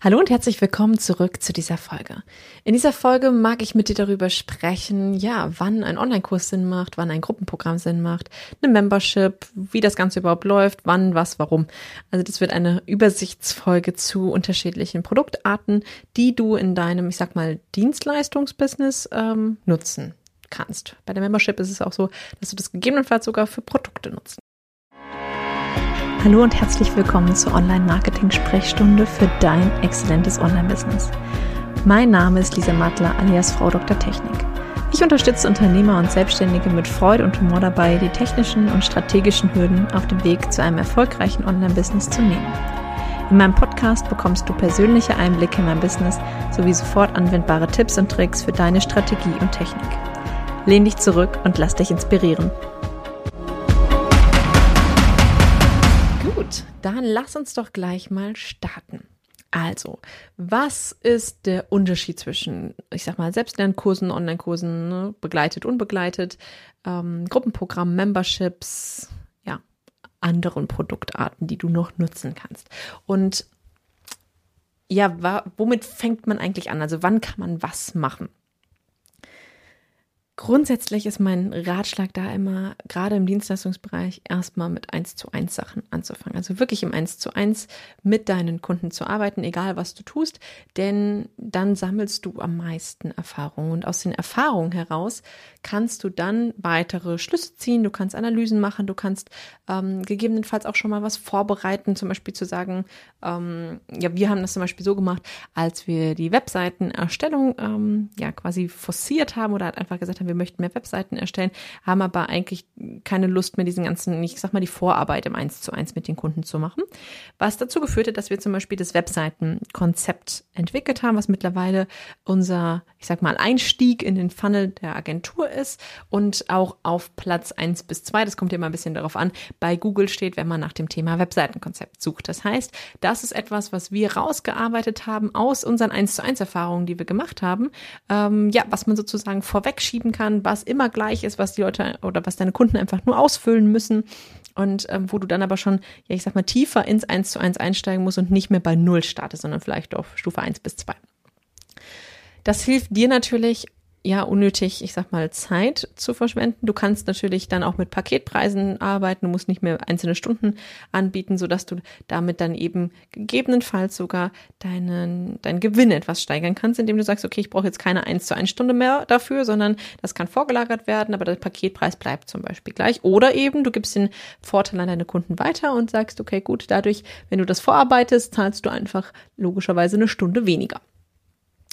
Hallo und herzlich willkommen zurück zu dieser Folge. In dieser Folge mag ich mit dir darüber sprechen, ja, wann ein Online-Kurs Sinn macht, wann ein Gruppenprogramm Sinn macht, eine Membership, wie das Ganze überhaupt läuft, wann, was, warum. Also das wird eine Übersichtsfolge zu unterschiedlichen Produktarten, die du in deinem, ich sag mal, Dienstleistungsbusiness ähm, nutzen kannst. Bei der Membership ist es auch so, dass du das gegebenenfalls sogar für Produkte nutzen Hallo und herzlich willkommen zur Online-Marketing-Sprechstunde für dein exzellentes Online-Business. Mein Name ist Lisa Mattler alias Frau Dr. Technik. Ich unterstütze Unternehmer und Selbstständige mit Freude und Humor dabei, die technischen und strategischen Hürden auf dem Weg zu einem erfolgreichen Online-Business zu nehmen. In meinem Podcast bekommst du persönliche Einblicke in mein Business sowie sofort anwendbare Tipps und Tricks für deine Strategie und Technik. Lehn dich zurück und lass dich inspirieren. Dann lass uns doch gleich mal starten. Also, was ist der Unterschied zwischen, ich sag mal, Selbstlernkursen, Online-Kursen, ne, begleitet, unbegleitet, ähm, Gruppenprogramm, Memberships, ja, anderen Produktarten, die du noch nutzen kannst? Und ja, womit fängt man eigentlich an? Also, wann kann man was machen? Grundsätzlich ist mein Ratschlag da immer, gerade im Dienstleistungsbereich, erstmal mit 1 zu 1 Sachen anzufangen. Also wirklich im 1 zu 1 mit deinen Kunden zu arbeiten, egal was du tust, denn dann sammelst du am meisten Erfahrung. Und aus den Erfahrungen heraus kannst du dann weitere Schlüsse ziehen, du kannst Analysen machen, du kannst ähm, gegebenenfalls auch schon mal was vorbereiten, zum Beispiel zu sagen, ähm, ja, wir haben das zum Beispiel so gemacht, als wir die Webseitenerstellung ähm, ja quasi forciert haben oder einfach gesagt haben, wir möchten mehr Webseiten erstellen, haben aber eigentlich keine Lust mehr, diesen ganzen, ich sag mal, die Vorarbeit im Eins zu eins mit den Kunden zu machen. Was dazu geführt hat, dass wir zum Beispiel das Webseitenkonzept entwickelt haben, was mittlerweile unser, ich sag mal, Einstieg in den Funnel der Agentur ist und auch auf Platz eins bis zwei. das kommt immer ein bisschen darauf an, bei Google steht, wenn man nach dem Thema Webseitenkonzept sucht. Das heißt, das ist etwas, was wir rausgearbeitet haben aus unseren 1 zu 1 Erfahrungen, die wir gemacht haben, ähm, ja, was man sozusagen vorwegschieben kann, was immer gleich ist, was die Leute oder was deine Kunden einfach nur ausfüllen müssen und ähm, wo du dann aber schon, ja, ich sag mal, tiefer ins 1 zu 1 einsteigen musst und nicht mehr bei Null startest, sondern vielleicht auf Stufe 1 bis 2. Das hilft dir natürlich ja unnötig, ich sag mal, Zeit zu verschwenden. Du kannst natürlich dann auch mit Paketpreisen arbeiten, du musst nicht mehr einzelne Stunden anbieten, sodass du damit dann eben gegebenenfalls sogar deinen, deinen Gewinn etwas steigern kannst, indem du sagst, okay, ich brauche jetzt keine 1 zu 1 Stunde mehr dafür, sondern das kann vorgelagert werden, aber der Paketpreis bleibt zum Beispiel gleich. Oder eben du gibst den Vorteil an deine Kunden weiter und sagst, okay, gut, dadurch, wenn du das vorarbeitest, zahlst du einfach logischerweise eine Stunde weniger.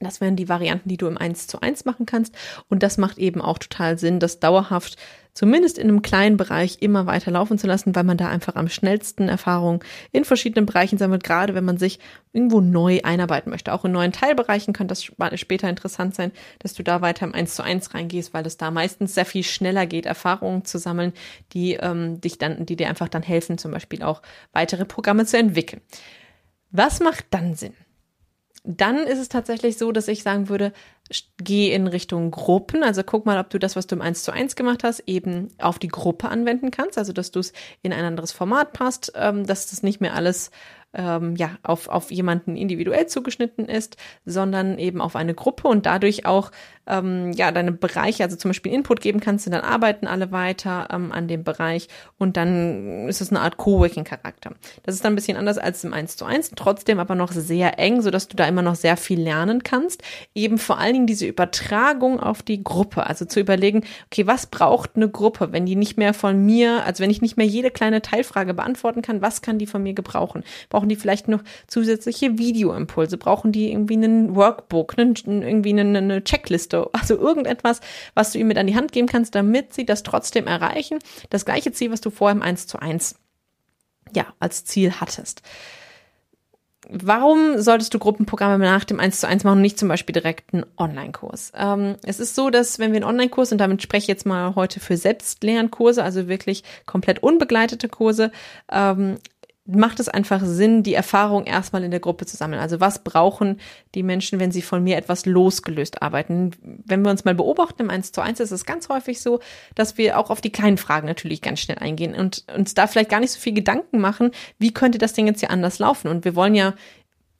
Das wären die Varianten, die du im 1 zu 1 machen kannst. Und das macht eben auch total Sinn, das dauerhaft, zumindest in einem kleinen Bereich, immer weiter laufen zu lassen, weil man da einfach am schnellsten Erfahrungen in verschiedenen Bereichen sammelt, gerade wenn man sich irgendwo neu einarbeiten möchte. Auch in neuen Teilbereichen könnte das später interessant sein, dass du da weiter im 1 zu 1 reingehst, weil es da meistens sehr viel schneller geht, Erfahrungen zu sammeln, die ähm, dich dann, die dir einfach dann helfen, zum Beispiel auch weitere Programme zu entwickeln. Was macht dann Sinn? Dann ist es tatsächlich so, dass ich sagen würde, geh in Richtung Gruppen. Also guck mal, ob du das, was du im 1 zu 1 gemacht hast, eben auf die Gruppe anwenden kannst. Also, dass du es in ein anderes Format passt, ähm, dass das nicht mehr alles ähm, ja, auf, auf jemanden individuell zugeschnitten ist, sondern eben auf eine Gruppe und dadurch auch ähm, ja, deine Bereiche, also zum Beispiel Input geben kannst und dann arbeiten alle weiter ähm, an dem Bereich und dann ist es eine Art Coworking-Charakter. Das ist dann ein bisschen anders als im 1 zu 1, trotzdem aber noch sehr eng, sodass du da immer noch sehr viel lernen kannst. Eben vor allen Dingen diese Übertragung auf die Gruppe, also zu überlegen, okay, was braucht eine Gruppe, wenn die nicht mehr von mir, also wenn ich nicht mehr jede kleine Teilfrage beantworten kann, was kann die von mir gebrauchen? Brauchen die vielleicht noch zusätzliche Videoimpulse? Brauchen die irgendwie einen Workbook, einen, irgendwie eine, eine Checkliste? Produkte, also irgendetwas, was du ihm mit an die Hand geben kannst, damit sie das trotzdem erreichen. Das gleiche Ziel, was du vorher im 1 zu 1 ja, als Ziel hattest. Warum solltest du Gruppenprogramme nach dem 1 zu 1 machen und nicht zum Beispiel direkt einen Online-Kurs? Ähm, es ist so, dass wenn wir einen Online-Kurs, und damit spreche ich jetzt mal heute für Selbstlernkurse, also wirklich komplett unbegleitete Kurse, ähm, macht es einfach Sinn, die Erfahrung erstmal in der Gruppe zu sammeln. Also was brauchen die Menschen, wenn sie von mir etwas losgelöst arbeiten? Wenn wir uns mal beobachten im 1 zu 1 ist es ganz häufig so, dass wir auch auf die kleinen Fragen natürlich ganz schnell eingehen und uns da vielleicht gar nicht so viel Gedanken machen, wie könnte das Ding jetzt hier anders laufen? Und wir wollen ja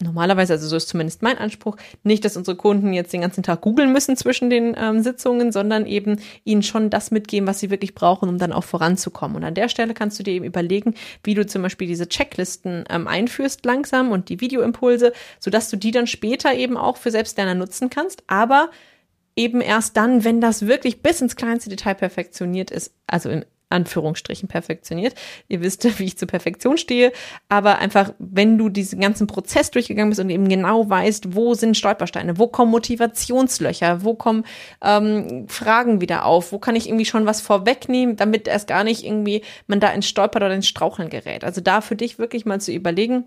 normalerweise, also so ist zumindest mein Anspruch, nicht, dass unsere Kunden jetzt den ganzen Tag googeln müssen zwischen den ähm, Sitzungen, sondern eben ihnen schon das mitgeben, was sie wirklich brauchen, um dann auch voranzukommen. Und an der Stelle kannst du dir eben überlegen, wie du zum Beispiel diese Checklisten ähm, einführst langsam und die Videoimpulse, sodass du die dann später eben auch für Selbstlerner nutzen kannst, aber eben erst dann, wenn das wirklich bis ins kleinste Detail perfektioniert ist, also im Anführungsstrichen perfektioniert. Ihr wisst, wie ich zur Perfektion stehe, aber einfach, wenn du diesen ganzen Prozess durchgegangen bist und eben genau weißt, wo sind Stolpersteine, wo kommen Motivationslöcher, wo kommen ähm, Fragen wieder auf, wo kann ich irgendwie schon was vorwegnehmen, damit erst gar nicht irgendwie man da ins Stolpert oder ins Straucheln gerät. Also da für dich wirklich mal zu überlegen,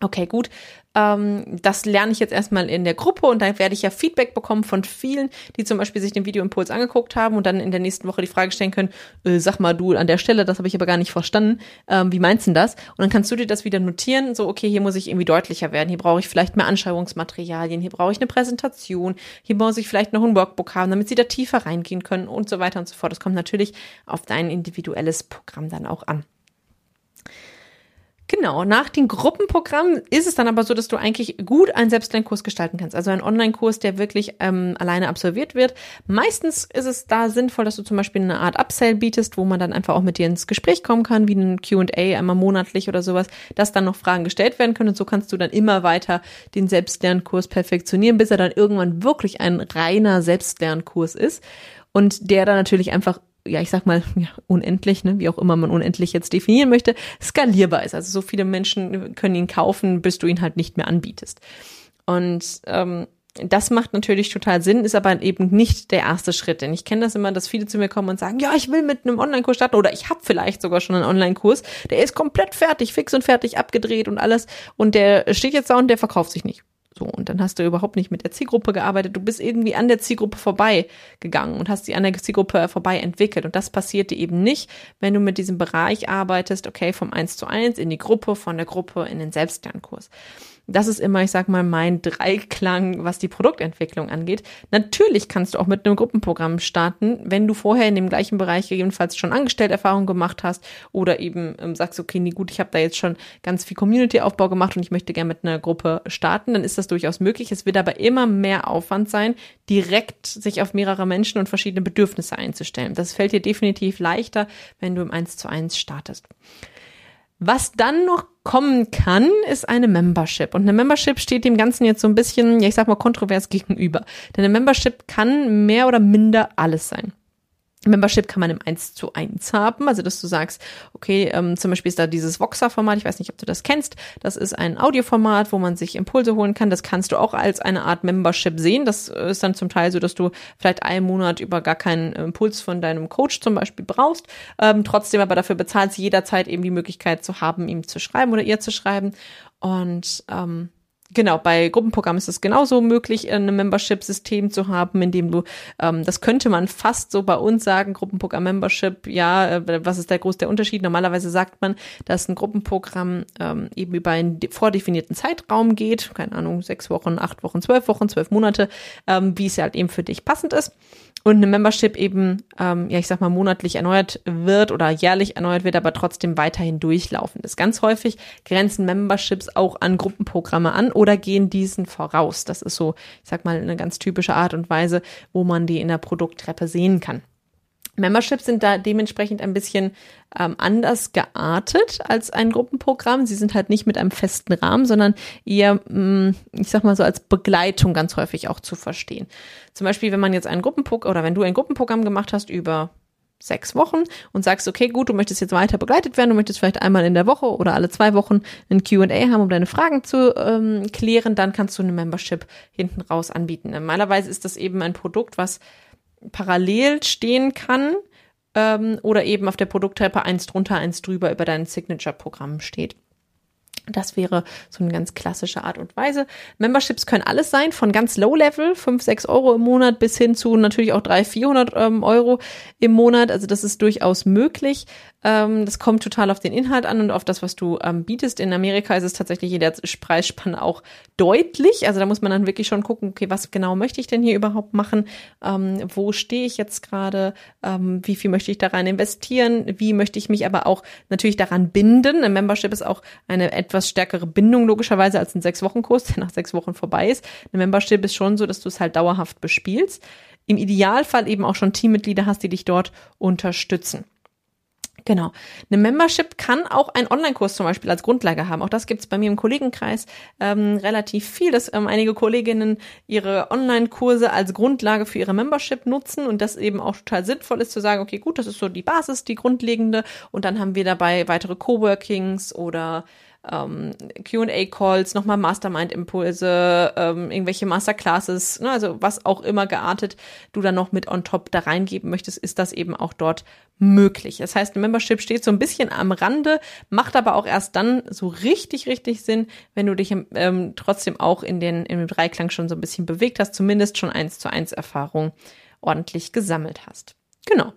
okay, gut, ähm, das lerne ich jetzt erstmal in der Gruppe und dann werde ich ja Feedback bekommen von vielen, die zum Beispiel sich den Videoimpuls angeguckt haben und dann in der nächsten Woche die Frage stellen können, äh, sag mal du an der Stelle, das habe ich aber gar nicht verstanden, ähm, wie meinst du das? Und dann kannst du dir das wieder notieren, so okay, hier muss ich irgendwie deutlicher werden, hier brauche ich vielleicht mehr Anschreibungsmaterialien, hier brauche ich eine Präsentation, hier muss ich vielleicht noch ein Workbook haben, damit sie da tiefer reingehen können und so weiter und so fort. Das kommt natürlich auf dein individuelles Programm dann auch an. Genau, nach dem Gruppenprogramm ist es dann aber so, dass du eigentlich gut einen Selbstlernkurs gestalten kannst. Also einen Online-Kurs, der wirklich ähm, alleine absolviert wird. Meistens ist es da sinnvoll, dass du zum Beispiel eine Art Upsell bietest, wo man dann einfach auch mit dir ins Gespräch kommen kann, wie ein Q&A einmal monatlich oder sowas, dass dann noch Fragen gestellt werden können. Und so kannst du dann immer weiter den Selbstlernkurs perfektionieren, bis er dann irgendwann wirklich ein reiner Selbstlernkurs ist. Und der dann natürlich einfach ja, ich sag mal, ja, unendlich, ne, wie auch immer man unendlich jetzt definieren möchte, skalierbar ist. Also so viele Menschen können ihn kaufen, bis du ihn halt nicht mehr anbietest. Und ähm, das macht natürlich total Sinn, ist aber eben nicht der erste Schritt. Denn ich kenne das immer, dass viele zu mir kommen und sagen, ja, ich will mit einem Online-Kurs starten oder ich habe vielleicht sogar schon einen Online-Kurs, der ist komplett fertig, fix und fertig, abgedreht und alles und der steht jetzt da und der verkauft sich nicht. So, und dann hast du überhaupt nicht mit der Zielgruppe gearbeitet. Du bist irgendwie an der Zielgruppe vorbei gegangen und hast sie an der Zielgruppe vorbei entwickelt. Und das passiert dir eben nicht, wenn du mit diesem Bereich arbeitest, okay, vom eins zu eins in die Gruppe, von der Gruppe in den Selbstlernkurs. Das ist immer, ich sag mal, mein Dreiklang, was die Produktentwicklung angeht. Natürlich kannst du auch mit einem Gruppenprogramm starten, wenn du vorher in dem gleichen Bereich gegebenenfalls schon Angestellterfahrung gemacht hast oder eben ähm, sagst, okay, nee, gut, ich habe da jetzt schon ganz viel Community-Aufbau gemacht und ich möchte gerne mit einer Gruppe starten, dann ist das durchaus möglich. Es wird aber immer mehr Aufwand sein, direkt sich auf mehrere Menschen und verschiedene Bedürfnisse einzustellen. Das fällt dir definitiv leichter, wenn du im 1 zu 1 startest. Was dann noch kommen kann, ist eine Membership. Und eine Membership steht dem Ganzen jetzt so ein bisschen, ja, ich sag mal, kontrovers gegenüber. Denn eine Membership kann mehr oder minder alles sein. Membership kann man im 1 zu 1 haben, also dass du sagst, okay, ähm, zum Beispiel ist da dieses Voxer-Format, ich weiß nicht, ob du das kennst, das ist ein Audioformat, wo man sich Impulse holen kann, das kannst du auch als eine Art Membership sehen, das ist dann zum Teil so, dass du vielleicht einen Monat über gar keinen Impuls von deinem Coach zum Beispiel brauchst, ähm, trotzdem aber dafür bezahlst jederzeit eben die Möglichkeit zu haben, ihm zu schreiben oder ihr zu schreiben. Und ähm, Genau, bei Gruppenprogrammen ist es genauso möglich, ein Membership-System zu haben, in dem du, ähm, das könnte man fast so bei uns sagen, Gruppenprogramm-Membership, ja, äh, was ist der große Unterschied? Normalerweise sagt man, dass ein Gruppenprogramm ähm, eben über einen vordefinierten Zeitraum geht, keine Ahnung, sechs Wochen, acht Wochen, zwölf Wochen, zwölf Monate, ähm, wie es halt eben für dich passend ist und eine Membership eben, ähm, ja, ich sag mal, monatlich erneuert wird oder jährlich erneuert wird, aber trotzdem weiterhin durchlaufend ist. Ganz häufig grenzen Memberships auch an Gruppenprogramme an oder gehen diesen voraus. Das ist so, ich sag mal, eine ganz typische Art und Weise, wo man die in der Produkttreppe sehen kann. Memberships sind da dementsprechend ein bisschen ähm, anders geartet als ein Gruppenprogramm. Sie sind halt nicht mit einem festen Rahmen, sondern eher, mh, mm, ich sag mal so, als Begleitung ganz häufig auch zu verstehen. Zum Beispiel, wenn man jetzt ein Gruppenprogramm oder wenn du ein Gruppenprogramm gemacht hast über sechs Wochen und sagst, okay, gut, du möchtest jetzt weiter begleitet werden, du möchtest vielleicht einmal in der Woche oder alle zwei Wochen ein QA haben, um deine Fragen zu ähm, klären, dann kannst du eine Membership hinten raus anbieten. Normalerweise ist das eben ein Produkt, was parallel stehen kann ähm, oder eben auf der Produkttreppe eins drunter, eins drüber über dein Signature-Programm steht. Das wäre so eine ganz klassische Art und Weise. Memberships können alles sein, von ganz low level, 5, 6 Euro im Monat, bis hin zu natürlich auch 300, 400 ähm, Euro im Monat. Also das ist durchaus möglich. Ähm, das kommt total auf den Inhalt an und auf das, was du ähm, bietest. In Amerika ist es tatsächlich in der Preisspanne auch deutlich. Also da muss man dann wirklich schon gucken, okay, was genau möchte ich denn hier überhaupt machen? Ähm, wo stehe ich jetzt gerade? Ähm, wie viel möchte ich da rein investieren? Wie möchte ich mich aber auch natürlich daran binden? Ein Membership ist auch eine etwas stärkere Bindung logischerweise als ein Sechs-Wochen-Kurs, der nach sechs Wochen vorbei ist. Ein Membership ist schon so, dass du es halt dauerhaft bespielst. Im Idealfall eben auch schon Teammitglieder hast, die dich dort unterstützen. Genau. Eine Membership kann auch einen Online-Kurs zum Beispiel als Grundlage haben. Auch das gibt es bei mir im Kollegenkreis ähm, relativ viel, dass ähm, einige Kolleginnen ihre Online-Kurse als Grundlage für ihre Membership nutzen und das eben auch total sinnvoll ist zu sagen, okay, gut, das ist so die Basis, die grundlegende und dann haben wir dabei weitere Coworkings oder ähm, QA-Calls, nochmal Mastermind-Impulse, ähm, irgendwelche Masterclasses, ne, also was auch immer geartet du dann noch mit on top da reingeben möchtest, ist das eben auch dort möglich. Das heißt, Membership steht so ein bisschen am Rande, macht aber auch erst dann so richtig, richtig Sinn, wenn du dich ähm, trotzdem auch in den, im Dreiklang schon so ein bisschen bewegt hast, zumindest schon eins zu eins Erfahrung ordentlich gesammelt hast. Genau.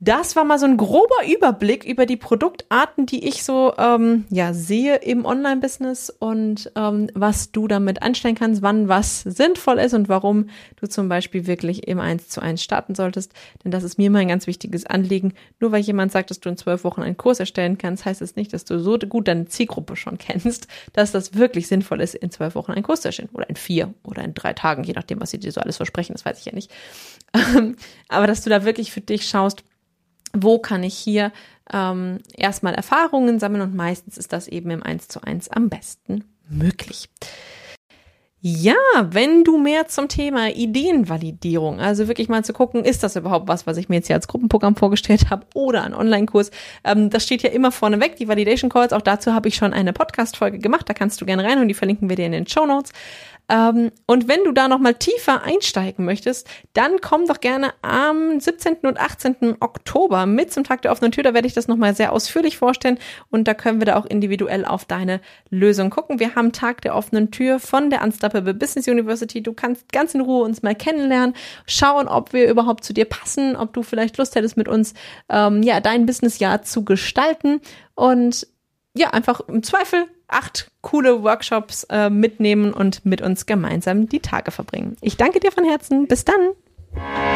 Das war mal so ein grober Überblick über die Produktarten, die ich so ähm, ja sehe im Online-Business und ähm, was du damit anstellen kannst, wann was sinnvoll ist und warum du zum Beispiel wirklich im 1 zu 1 starten solltest. Denn das ist mir mal ein ganz wichtiges Anliegen. Nur weil jemand sagt, dass du in zwölf Wochen einen Kurs erstellen kannst, heißt es das nicht, dass du so gut deine Zielgruppe schon kennst, dass das wirklich sinnvoll ist, in zwölf Wochen einen Kurs zu erstellen. Oder in vier oder in drei Tagen, je nachdem, was sie dir so alles versprechen, das weiß ich ja nicht. Aber dass du da wirklich für dich schaust, wo kann ich hier ähm, erstmal Erfahrungen sammeln und meistens ist das eben im 1 zu 1 am besten möglich. Ja, wenn du mehr zum Thema Ideenvalidierung, also wirklich mal zu gucken, ist das überhaupt was, was ich mir jetzt hier als Gruppenprogramm vorgestellt habe oder ein Online-Kurs, ähm, das steht ja immer vorneweg, die Validation Calls, auch dazu habe ich schon eine Podcast-Folge gemacht, da kannst du gerne rein und die verlinken wir dir in den Show Notes. Ähm, und wenn du da nochmal tiefer einsteigen möchtest, dann komm doch gerne am 17. und 18. Oktober mit zum Tag der offenen Tür. Da werde ich das nochmal sehr ausführlich vorstellen und da können wir da auch individuell auf deine Lösung gucken. Wir haben Tag der offenen Tür von der Unstoppable Business University. Du kannst ganz in Ruhe uns mal kennenlernen, schauen, ob wir überhaupt zu dir passen, ob du vielleicht Lust hättest, mit uns ähm, ja dein Businessjahr zu gestalten und ja, einfach im Zweifel acht coole Workshops äh, mitnehmen und mit uns gemeinsam die Tage verbringen. Ich danke dir von Herzen. Bis dann.